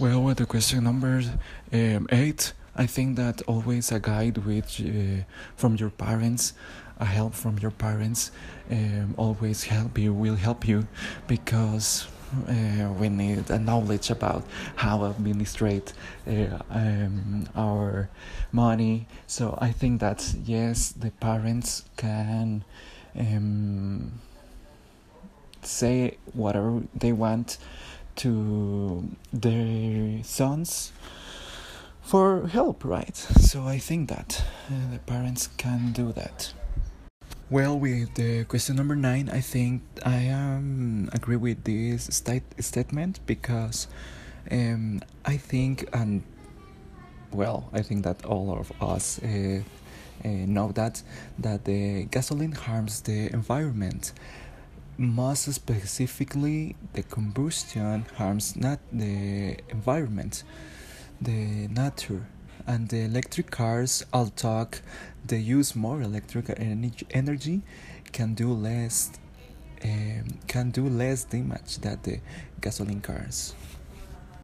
Well, with the question number um, eight, I think that always a guide with uh, from your parents, a help from your parents, um, always help you will help you because uh, we need a knowledge about how administrate uh, um, our money. So I think that yes, the parents can um, say whatever they want to their sons for help, right? So I think that uh, the parents can do that. Well, with the question number nine, I think I um, agree with this state statement because um, I think and well, I think that all of us uh, uh, know that that the gasoline harms the environment most specifically, the combustion harms not the environment, the nature, and the electric cars. I'll talk. They use more electric energy, can do less, um, can do less damage than the gasoline cars.